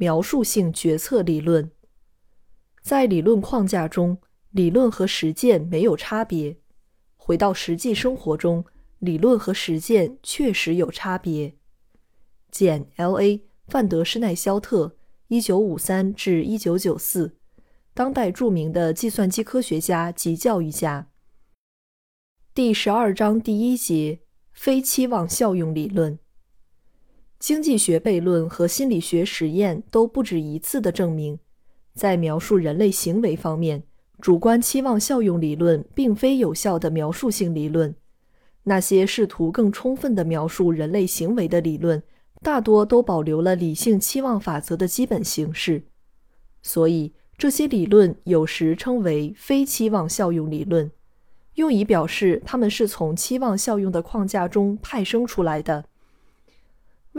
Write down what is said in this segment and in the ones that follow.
描述性决策理论。在理论框架中，理论和实践没有差别；回到实际生活中，理论和实践确实有差别。简 ·L.A. 范德施奈肖特（一九五三至一九九四），当代著名的计算机科学家及教育家。第十二章第一节非期望效用理论。经济学悖论和心理学实验都不止一次地证明，在描述人类行为方面，主观期望效用理论并非有效的描述性理论。那些试图更充分地描述人类行为的理论，大多都保留了理性期望法则的基本形式。所以，这些理论有时称为非期望效用理论，用以表示它们是从期望效用的框架中派生出来的。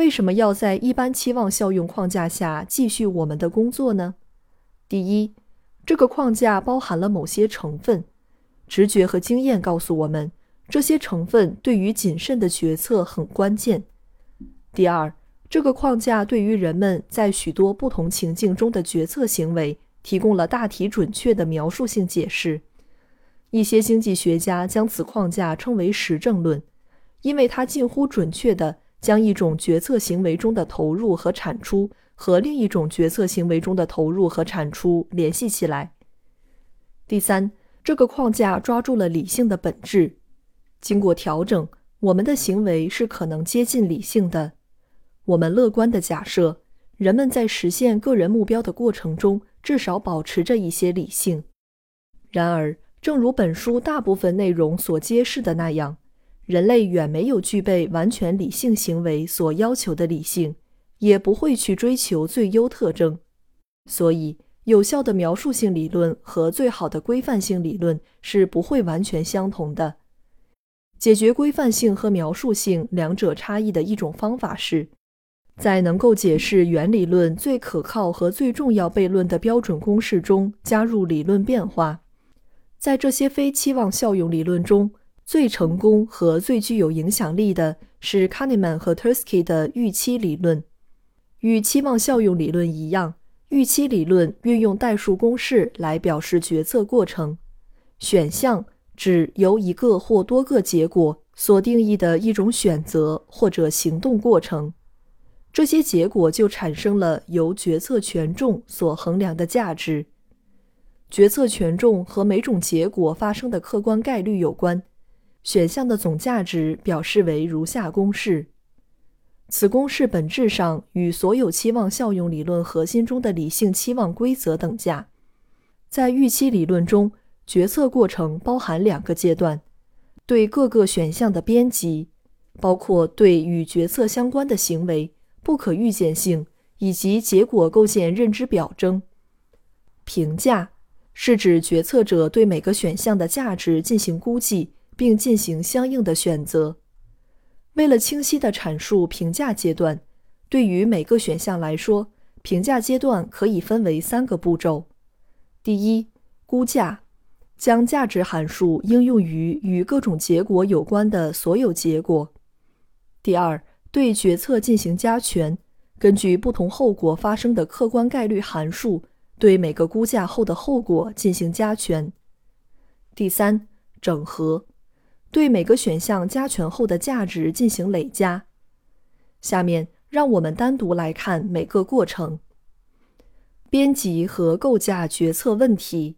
为什么要在一般期望效用框架下继续我们的工作呢？第一，这个框架包含了某些成分，直觉和经验告诉我们，这些成分对于谨慎的决策很关键。第二，这个框架对于人们在许多不同情境中的决策行为提供了大体准确的描述性解释。一些经济学家将此框架称为实证论，因为它近乎准确的。将一种决策行为中的投入和产出和另一种决策行为中的投入和产出联系起来。第三，这个框架抓住了理性的本质。经过调整，我们的行为是可能接近理性的。我们乐观的假设，人们在实现个人目标的过程中至少保持着一些理性。然而，正如本书大部分内容所揭示的那样。人类远没有具备完全理性行为所要求的理性，也不会去追求最优特征。所以，有效的描述性理论和最好的规范性理论是不会完全相同的。解决规范性和描述性两者差异的一种方法是，在能够解释原理论最可靠和最重要悖论的标准公式中加入理论变化。在这些非期望效用理论中。最成功和最具有影响力的是 Kahneman 和 Tversky 的预期理论。与期望效用理论一样，预期理论运用代数公式来表示决策过程。选项指由一个或多个结果所定义的一种选择或者行动过程，这些结果就产生了由决策权重所衡量的价值。决策权重和每种结果发生的客观概率有关。选项的总价值表示为如下公式。此公式本质上与所有期望效用理论核心中的理性期望规则等价。在预期理论中，决策过程包含两个阶段：对各个选项的编辑，包括对与决策相关的行为、不可预见性以及结果构建认知表征；评价是指决策者对每个选项的价值进行估计。并进行相应的选择。为了清晰地阐述评价阶段，对于每个选项来说，评价阶段可以分为三个步骤：第一，估价，将价值函数应用于与各种结果有关的所有结果；第二，对决策进行加权，根据不同后果发生的客观概率函数，对每个估价后的后果进行加权；第三，整合。对每个选项加权后的价值进行累加。下面让我们单独来看每个过程。编辑和构架决策问题。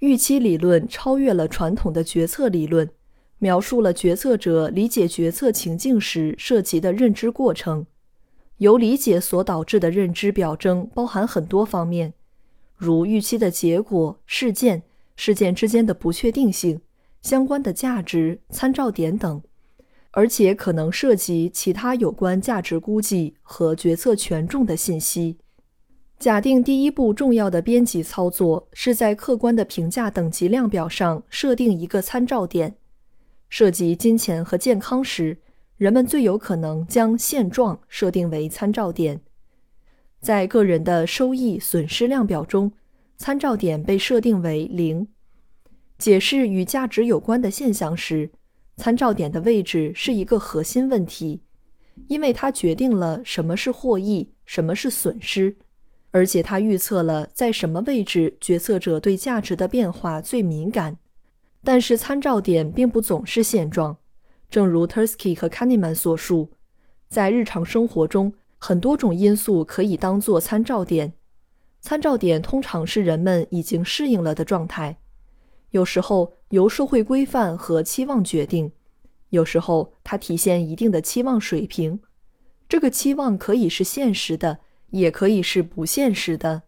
预期理论超越了传统的决策理论，描述了决策者理解决策情境时涉及的认知过程。由理解所导致的认知表征包含很多方面，如预期的结果、事件、事件之间的不确定性。相关的价值、参照点等，而且可能涉及其他有关价值估计和决策权重的信息。假定第一步重要的编辑操作是在客观的评价等级量表上设定一个参照点。涉及金钱和健康时，人们最有可能将现状设定为参照点。在个人的收益损失量表中，参照点被设定为零。解释与价值有关的现象时，参照点的位置是一个核心问题，因为它决定了什么是获益，什么是损失，而且它预测了在什么位置决策者对价值的变化最敏感。但是，参照点并不总是现状，正如 Tursky 和 Kahneman 所述，在日常生活中，很多种因素可以当做参照点。参照点通常是人们已经适应了的状态。有时候由社会规范和期望决定，有时候它体现一定的期望水平。这个期望可以是现实的，也可以是不现实的。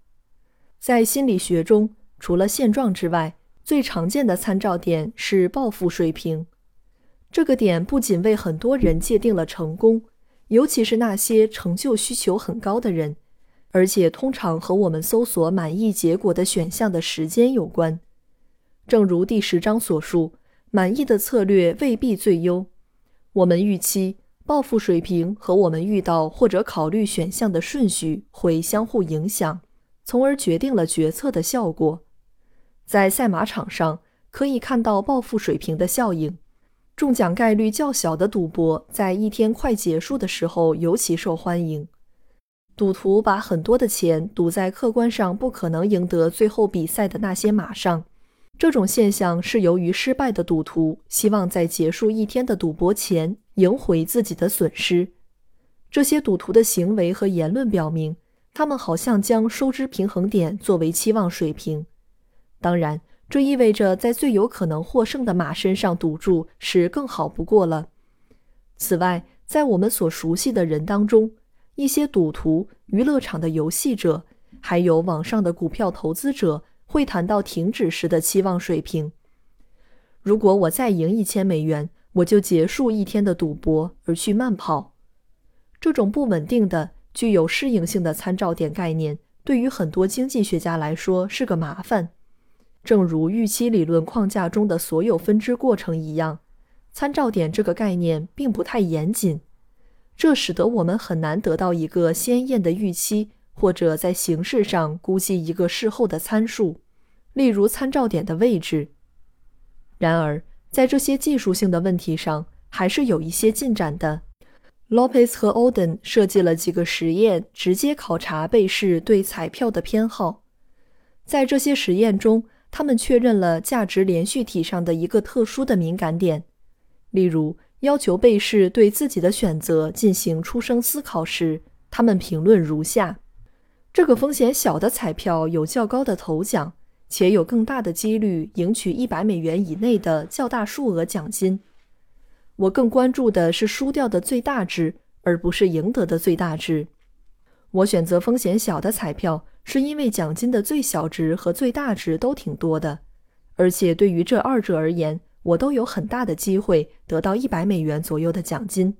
在心理学中，除了现状之外，最常见的参照点是报复水平。这个点不仅为很多人界定了成功，尤其是那些成就需求很高的人，而且通常和我们搜索满意结果的选项的时间有关。正如第十章所述，满意的策略未必最优。我们预期报复水平和我们遇到或者考虑选项的顺序会相互影响，从而决定了决策的效果。在赛马场上，可以看到报复水平的效应。中奖概率较小的赌博在一天快结束的时候尤其受欢迎。赌徒把很多的钱赌在客观上不可能赢得最后比赛的那些马上。这种现象是由于失败的赌徒希望在结束一天的赌博前赢回自己的损失。这些赌徒的行为和言论表明，他们好像将收支平衡点作为期望水平。当然，这意味着在最有可能获胜的马身上赌注是更好不过了。此外，在我们所熟悉的人当中，一些赌徒、娱乐场的游戏者，还有网上的股票投资者。会谈到停止时的期望水平。如果我再赢一千美元，我就结束一天的赌博而去慢跑。这种不稳定的、具有适应性的参照点概念，对于很多经济学家来说是个麻烦。正如预期理论框架中的所有分支过程一样，参照点这个概念并不太严谨，这使得我们很难得到一个鲜艳的预期，或者在形式上估计一个事后的参数。例如参照点的位置。然而，在这些技术性的问题上，还是有一些进展的。Lopez 和 Oden 设计了几个实验，直接考察被试对彩票的偏好。在这些实验中，他们确认了价值连续体上的一个特殊的敏感点。例如，要求被试对自己的选择进行出生思考时，他们评论如下：这个风险小的彩票有较高的头奖。且有更大的几率赢取一百美元以内的较大数额奖金。我更关注的是输掉的最大值，而不是赢得的最大值。我选择风险小的彩票，是因为奖金的最小值和最大值都挺多的，而且对于这二者而言，我都有很大的机会得到一百美元左右的奖金。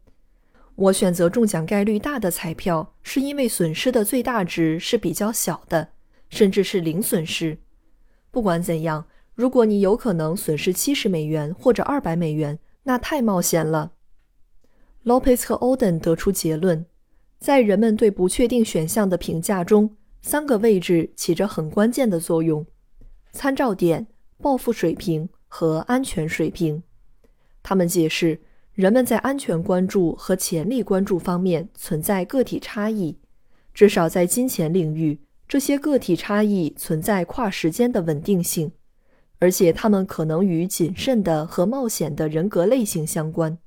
我选择中奖概率大的彩票，是因为损失的最大值是比较小的，甚至是零损失。不管怎样，如果你有可能损失七十美元或者二百美元，那太冒险了。Lopez 和 Oden 得出结论，在人们对不确定选项的评价中，三个位置起着很关键的作用：参照点、报复水平和安全水平。他们解释，人们在安全关注和潜力关注方面存在个体差异，至少在金钱领域。这些个体差异存在跨时间的稳定性，而且它们可能与谨慎的和冒险的人格类型相关。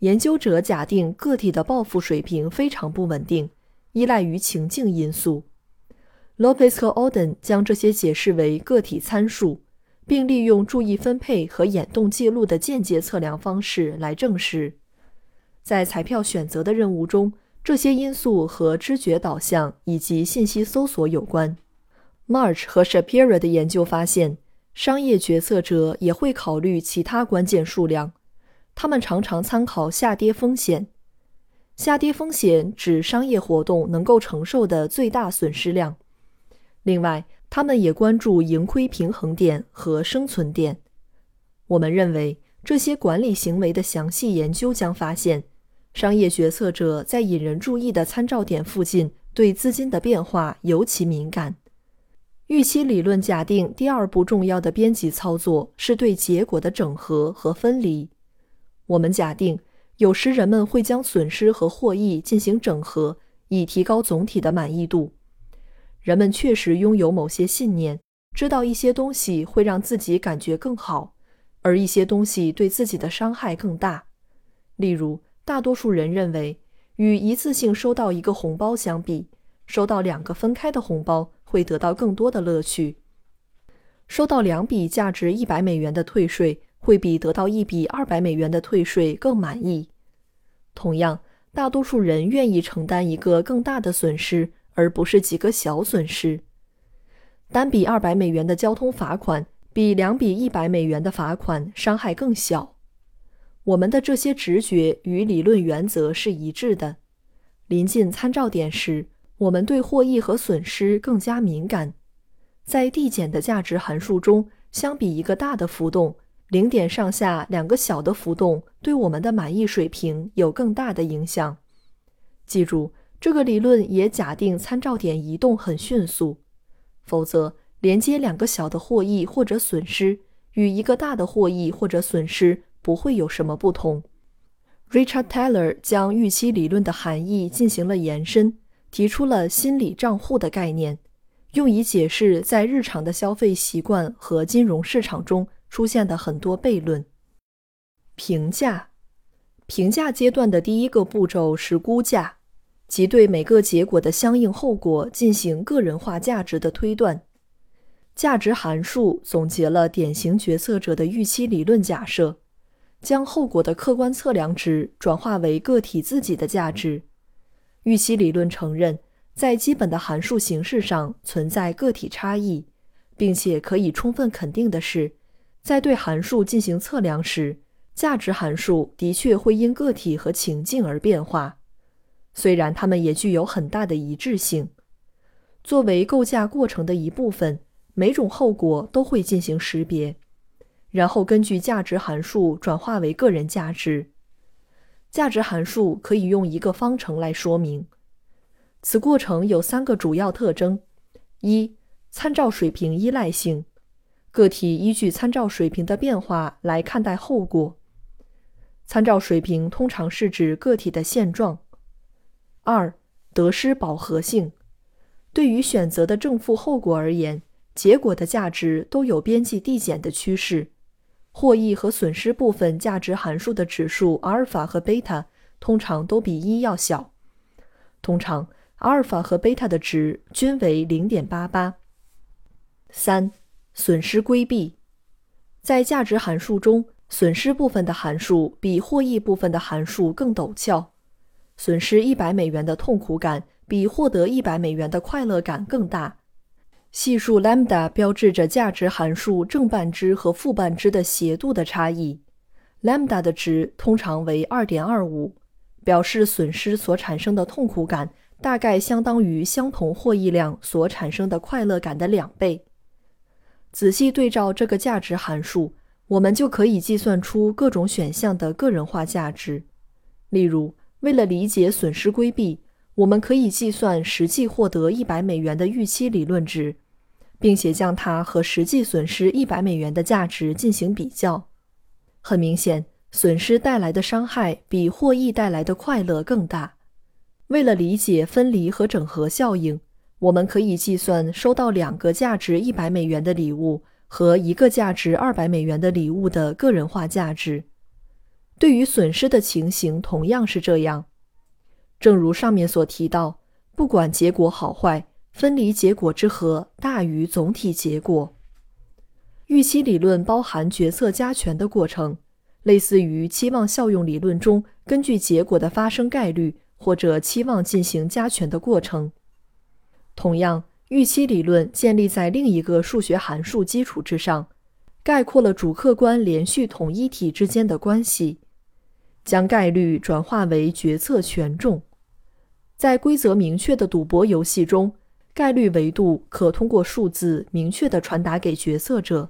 研究者假定个体的报复水平非常不稳定，依赖于情境因素。Lopez 和 Oden 将这些解释为个体参数，并利用注意分配和眼动记录的间接测量方式来证实，在彩票选择的任务中。这些因素和知觉导向以及信息搜索有关。March 和 Shapiro 的研究发现，商业决策者也会考虑其他关键数量。他们常常参考下跌风险。下跌风险指商业活动能够承受的最大损失量。另外，他们也关注盈亏平衡点和生存点。我们认为，这些管理行为的详细研究将发现，商业决策者在引人注意的参照点附近对资金的变化尤其敏感。预期理论假定第二步重要的编辑操作是对结果的整合和分离。我们假定，有时人们会将损失和获益进行整合，以提高总体的满意度。人们确实拥有某些信念，知道一些东西会让自己感觉更好，而一些东西对自己的伤害更大。例如，大多数人认为，与一次性收到一个红包相比，收到两个分开的红包会得到更多的乐趣。收到两笔价值一百美元的退税，会比得到一笔二百美元的退税更满意。同样，大多数人愿意承担一个更大的损失。而不是几个小损失。单笔二百美元的交通罚款比两笔一百美元的罚款伤害更小。我们的这些直觉与理论原则是一致的。临近参照点时，我们对获益和损失更加敏感。在递减的价值函数中，相比一个大的浮动，零点上下两个小的浮动对我们的满意水平有更大的影响。记住。这个理论也假定参照点移动很迅速，否则连接两个小的获益或者损失与一个大的获益或者损失不会有什么不同。Richard Taylor 将预期理论的含义进行了延伸，提出了心理账户的概念，用以解释在日常的消费习惯和金融市场中出现的很多悖论。评价，评价阶段的第一个步骤是估价。即对每个结果的相应后果进行个人化价值的推断。价值函数总结了典型决策者的预期理论假设，将后果的客观测量值转化为个体自己的价值。预期理论承认，在基本的函数形式上存在个体差异，并且可以充分肯定的是，在对函数进行测量时，价值函数的确会因个体和情境而变化。虽然它们也具有很大的一致性，作为构架过程的一部分，每种后果都会进行识别，然后根据价值函数转化为个人价值。价值函数可以用一个方程来说明。此过程有三个主要特征：一、参照水平依赖性，个体依据参照水平的变化来看待后果。参照水平通常是指个体的现状。二、得失饱和性，对于选择的正负后果而言，结果的价值都有边际递减的趋势。获益和损失部分价值函数的指数阿尔法和贝塔通常都比一要小，通常阿尔法和贝塔的值均为零点八八。三、损失规避，在价值函数中，损失部分的函数比获益部分的函数更陡峭。损失一百美元的痛苦感比获得一百美元的快乐感更大。系数 lambda 标志着价值函数正半支和负半支的斜度的差异。lambda 的值通常为二点二五，表示损失所产生的痛苦感大概相当于相同获益量所产生的快乐感的两倍。仔细对照这个价值函数，我们就可以计算出各种选项的个人化价值。例如，为了理解损失规避，我们可以计算实际获得一百美元的预期理论值，并且将它和实际损失一百美元的价值进行比较。很明显，损失带来的伤害比获益带来的快乐更大。为了理解分离和整合效应，我们可以计算收到两个价值一百美元的礼物和一个价值二百美元的礼物的个人化价值。对于损失的情形同样是这样。正如上面所提到，不管结果好坏，分离结果之和大于总体结果。预期理论包含决策加权的过程，类似于期望效用理论中根据结果的发生概率或者期望进行加权的过程。同样，预期理论建立在另一个数学函数基础之上，概括了主客观连续统一体之间的关系。将概率转化为决策权重。在规则明确的赌博游戏中，概率维度可通过数字明确地传达给决策者。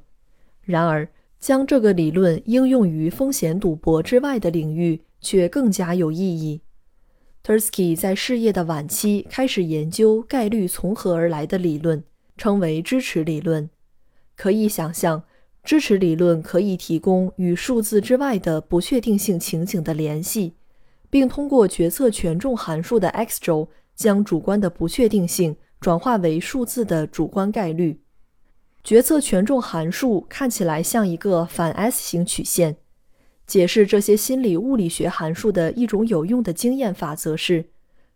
然而，将这个理论应用于风险赌博之外的领域却更加有意义。Tursky 在事业的晚期开始研究概率从何而来的理论，称为支持理论。可以想象，支持理论可以提供与数字之外的不确定性情景的联系。并通过决策权重函数的 x 轴，将主观的不确定性转化为数字的主观概率。决策权重函数看起来像一个反 S 型曲线。解释这些心理物理学函数的一种有用的经验法则是：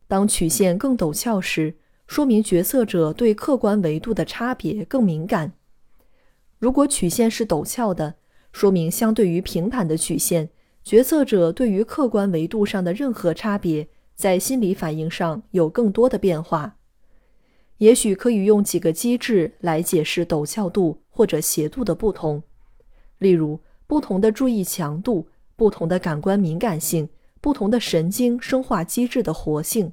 当曲线更陡峭时，说明决策者对客观维度的差别更敏感；如果曲线是陡峭的，说明相对于平坦的曲线。决策者对于客观维度上的任何差别，在心理反应上有更多的变化。也许可以用几个机制来解释陡峭度或者斜度的不同，例如不同的注意强度、不同的感官敏感性、不同的神经生化机制的活性。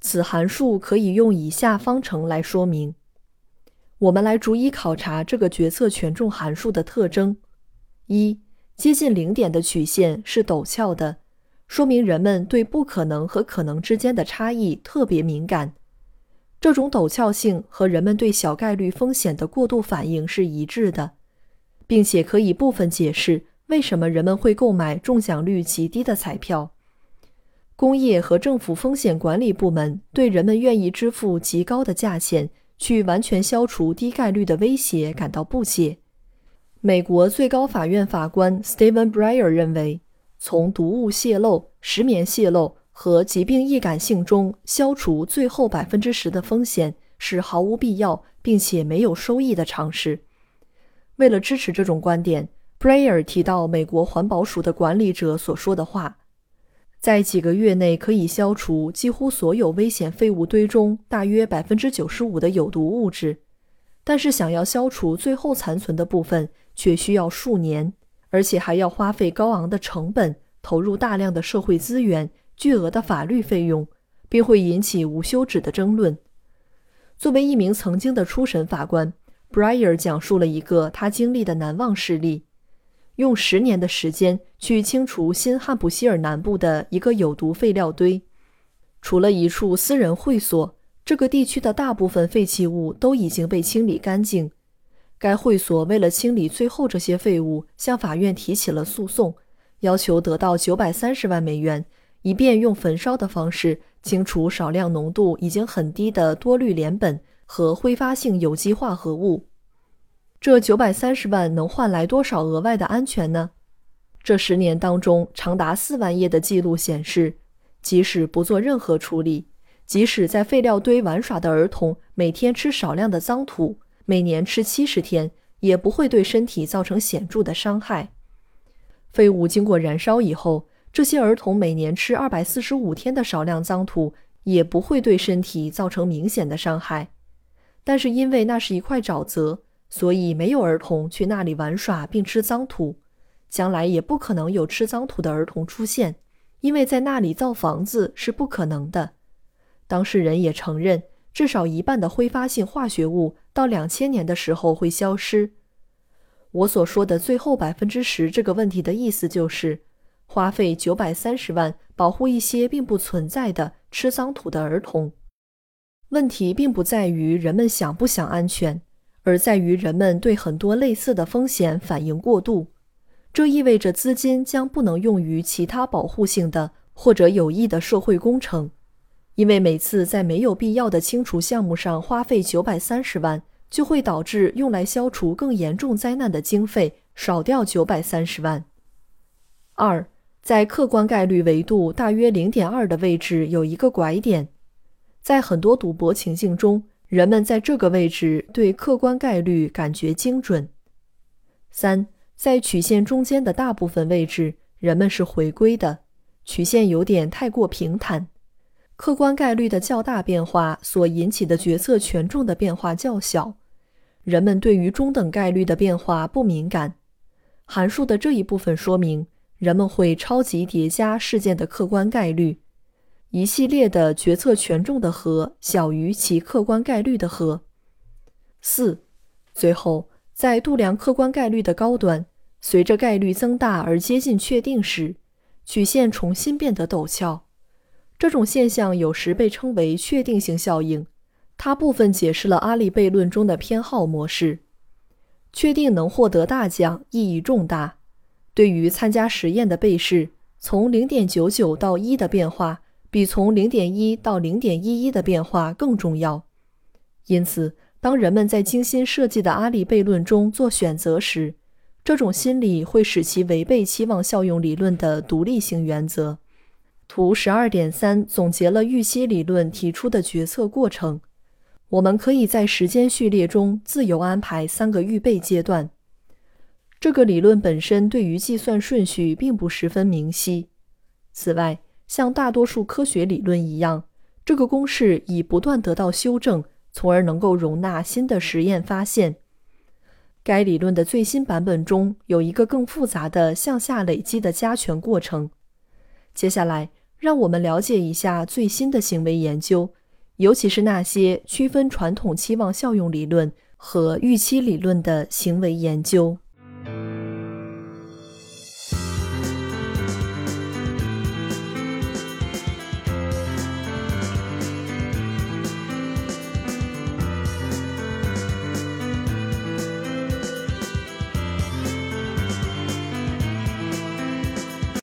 此函数可以用以下方程来说明。我们来逐一考察这个决策权重函数的特征：一。接近零点的曲线是陡峭的，说明人们对不可能和可能之间的差异特别敏感。这种陡峭性和人们对小概率风险的过度反应是一致的，并且可以部分解释为什么人们会购买中奖率极低的彩票。工业和政府风险管理部门对人们愿意支付极高的价钱去完全消除低概率的威胁感到不解。美国最高法院法官 Stephen Breyer 认为，从毒物泄漏、石棉泄漏和疾病易感性中消除最后百分之十的风险是毫无必要并且没有收益的尝试。为了支持这种观点，Breyer 提到美国环保署的管理者所说的话：“在几个月内可以消除几乎所有危险废物堆中大约百分之九十五的有毒物质，但是想要消除最后残存的部分。”却需要数年，而且还要花费高昂的成本，投入大量的社会资源、巨额的法律费用，并会引起无休止的争论。作为一名曾经的初审法官，Breyer 讲述了一个他经历的难忘事例：用十年的时间去清除新汉普希尔南部的一个有毒废料堆，除了一处私人会所，这个地区的大部分废弃物都已经被清理干净。该会所为了清理最后这些废物，向法院提起了诉讼，要求得到九百三十万美元，以便用焚烧的方式清除少量浓度已经很低的多氯联苯和挥发性有机化合物。这九百三十万能换来多少额外的安全呢？这十年当中，长达四万页的记录显示，即使不做任何处理，即使在废料堆玩耍的儿童每天吃少量的脏土。每年吃七十天也不会对身体造成显著的伤害。废物经过燃烧以后，这些儿童每年吃二百四十五天的少量脏土也不会对身体造成明显的伤害。但是因为那是一块沼泽，所以没有儿童去那里玩耍并吃脏土。将来也不可能有吃脏土的儿童出现，因为在那里造房子是不可能的。当事人也承认。至少一半的挥发性化学物到两千年的时候会消失。我所说的最后百分之十这个问题的意思就是，花费九百三十万保护一些并不存在的吃脏土的儿童。问题并不在于人们想不想安全，而在于人们对很多类似的风险反应过度。这意味着资金将不能用于其他保护性的或者有益的社会工程。因为每次在没有必要的清除项目上花费九百三十万，就会导致用来消除更严重灾难的经费少掉九百三十万。二，在客观概率维度大约零点二的位置有一个拐点，在很多赌博情境中，人们在这个位置对客观概率感觉精准。三，在曲线中间的大部分位置，人们是回归的，曲线有点太过平坦。客观概率的较大变化所引起的决策权重的变化较小，人们对于中等概率的变化不敏感。函数的这一部分说明，人们会超级叠加事件的客观概率，一系列的决策权重的和小于其客观概率的和。四，最后，在度量客观概率的高端，随着概率增大而接近确定时，曲线重新变得陡峭。这种现象有时被称为确定性效应，它部分解释了阿里悖论中的偏好模式。确定能获得大奖意义重大。对于参加实验的被试，从零点九九到一的变化，比从零点一到零点一一的变化更重要。因此，当人们在精心设计的阿里悖论中做选择时，这种心理会使其违背期望效用理论的独立性原则。图十二点三总结了预期理论提出的决策过程。我们可以在时间序列中自由安排三个预备阶段。这个理论本身对于计算顺序并不十分明晰。此外，像大多数科学理论一样，这个公式已不断得到修正，从而能够容纳新的实验发现。该理论的最新版本中有一个更复杂的向下累积的加权过程。接下来，让我们了解一下最新的行为研究，尤其是那些区分传统期望效用理论和预期理论的行为研究。Thank you.